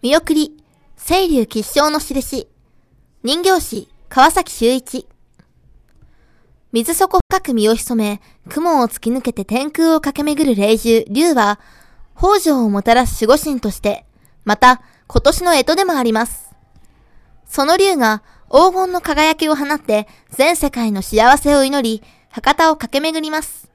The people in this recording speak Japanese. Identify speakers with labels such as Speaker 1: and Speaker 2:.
Speaker 1: 見送り、清流吉祥の印。人形師、川崎修一。水底深く身を潜め、雲を突き抜けて天空を駆け巡る霊獣、竜は、北条をもたらす守護神として、また、今年の干支でもあります。その竜が、黄金の輝きを放って、全世界の幸せを祈り、博多を駆け巡ります。